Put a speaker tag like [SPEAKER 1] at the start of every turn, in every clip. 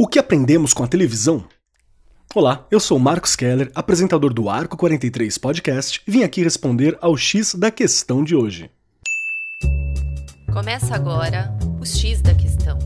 [SPEAKER 1] O que aprendemos com a televisão? Olá, eu sou Marcos Keller, apresentador do Arco 43 Podcast, e vim aqui responder ao X da questão de hoje.
[SPEAKER 2] Começa agora o X da questão.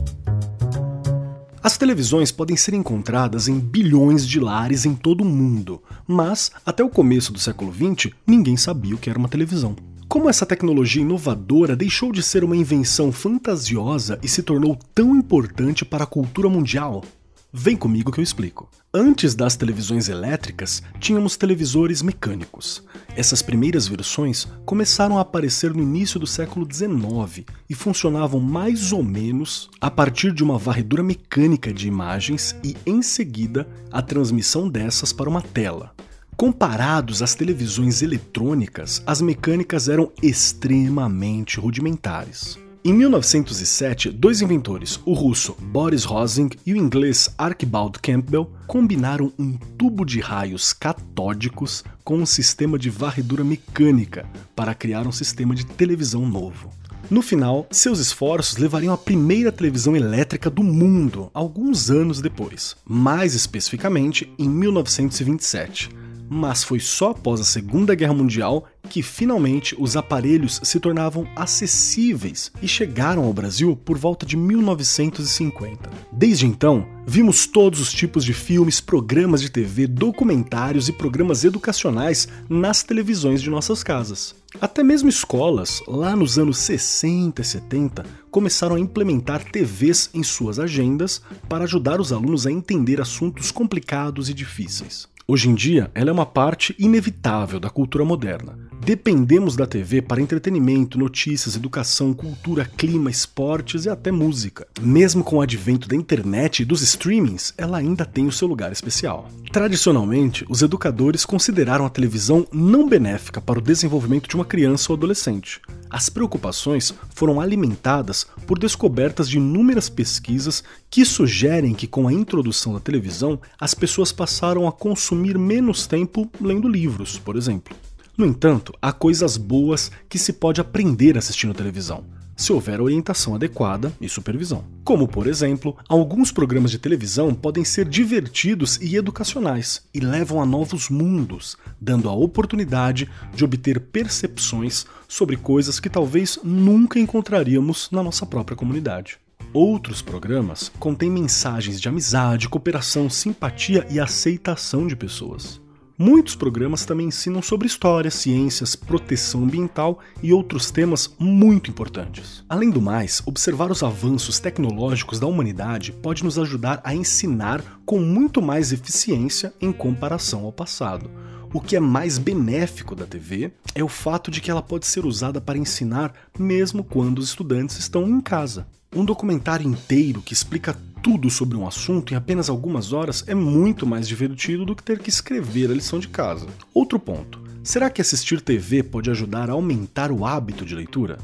[SPEAKER 1] As televisões podem ser encontradas em bilhões de lares em todo o mundo, mas até o começo do século XX ninguém sabia o que era uma televisão. Como essa tecnologia inovadora deixou de ser uma invenção fantasiosa e se tornou tão importante para a cultura mundial? Vem comigo que eu explico. Antes das televisões elétricas, tínhamos televisores mecânicos. Essas primeiras versões começaram a aparecer no início do século XIX e funcionavam mais ou menos a partir de uma varredura mecânica de imagens e, em seguida, a transmissão dessas para uma tela. Comparados às televisões eletrônicas, as mecânicas eram extremamente rudimentares. Em 1907, dois inventores, o russo Boris Rosing e o inglês Archibald Campbell, combinaram um tubo de raios catódicos com um sistema de varredura mecânica para criar um sistema de televisão novo. No final, seus esforços levariam à primeira televisão elétrica do mundo, alguns anos depois, mais especificamente em 1927 mas foi só após a Segunda Guerra Mundial que finalmente os aparelhos se tornavam acessíveis e chegaram ao Brasil por volta de 1950. Desde então, vimos todos os tipos de filmes, programas de TV, documentários e programas educacionais nas televisões de nossas casas. Até mesmo escolas, lá nos anos 60 e 70, começaram a implementar TVs em suas agendas para ajudar os alunos a entender assuntos complicados e difíceis. Hoje em dia, ela é uma parte inevitável da cultura moderna. Dependemos da TV para entretenimento, notícias, educação, cultura, clima, esportes e até música. Mesmo com o advento da internet e dos streamings, ela ainda tem o seu lugar especial. Tradicionalmente, os educadores consideraram a televisão não benéfica para o desenvolvimento de uma criança ou adolescente. As preocupações foram alimentadas por descobertas de inúmeras pesquisas que sugerem que, com a introdução da televisão, as pessoas passaram a consumir menos tempo lendo livros, por exemplo. No entanto, há coisas boas que se pode aprender assistindo televisão, se houver orientação adequada e supervisão. Como, por exemplo, alguns programas de televisão podem ser divertidos e educacionais e levam a novos mundos, dando a oportunidade de obter percepções sobre coisas que talvez nunca encontraríamos na nossa própria comunidade. Outros programas contêm mensagens de amizade, cooperação, simpatia e aceitação de pessoas. Muitos programas também ensinam sobre história, ciências, proteção ambiental e outros temas muito importantes. Além do mais, observar os avanços tecnológicos da humanidade pode nos ajudar a ensinar com muito mais eficiência em comparação ao passado. O que é mais benéfico da TV é o fato de que ela pode ser usada para ensinar mesmo quando os estudantes estão em casa. Um documentário inteiro que explica tudo sobre um assunto em apenas algumas horas é muito mais divertido do que ter que escrever a lição de casa. Outro ponto: será que assistir TV pode ajudar a aumentar o hábito de leitura?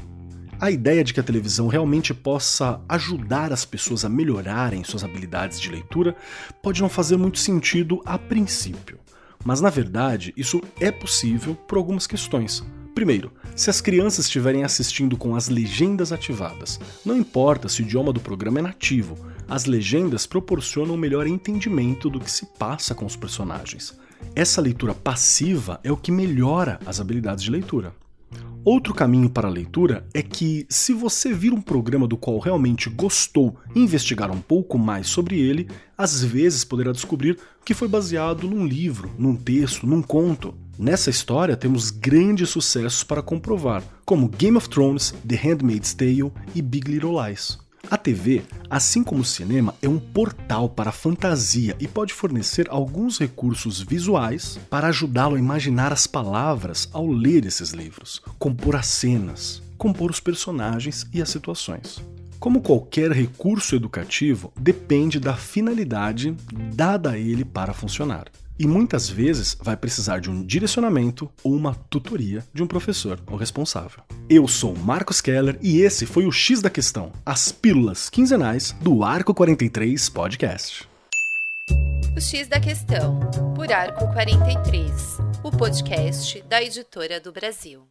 [SPEAKER 1] A ideia de que a televisão realmente possa ajudar as pessoas a melhorarem suas habilidades de leitura pode não fazer muito sentido a princípio. Mas na verdade, isso é possível por algumas questões. Primeiro, se as crianças estiverem assistindo com as legendas ativadas, não importa se o idioma do programa é nativo, as legendas proporcionam um melhor entendimento do que se passa com os personagens. Essa leitura passiva é o que melhora as habilidades de leitura. Outro caminho para a leitura é que, se você vir um programa do qual realmente gostou e investigar um pouco mais sobre ele, às vezes poderá descobrir que foi baseado num livro, num texto, num conto. Nessa história temos grandes sucessos para comprovar, como Game of Thrones, The Handmaid's Tale e Big Little Lies. A TV, assim como o cinema, é um portal para a fantasia e pode fornecer alguns recursos visuais para ajudá-lo a imaginar as palavras ao ler esses livros, compor as cenas, compor os personagens e as situações. Como qualquer recurso educativo, depende da finalidade dada a ele para funcionar e muitas vezes vai precisar de um direcionamento ou uma tutoria de um professor ou responsável. Eu sou Marcos Keller e esse foi o X da Questão, as pílulas quinzenais do Arco 43 Podcast.
[SPEAKER 2] O X da Questão, por Arco 43, o podcast da editora do Brasil.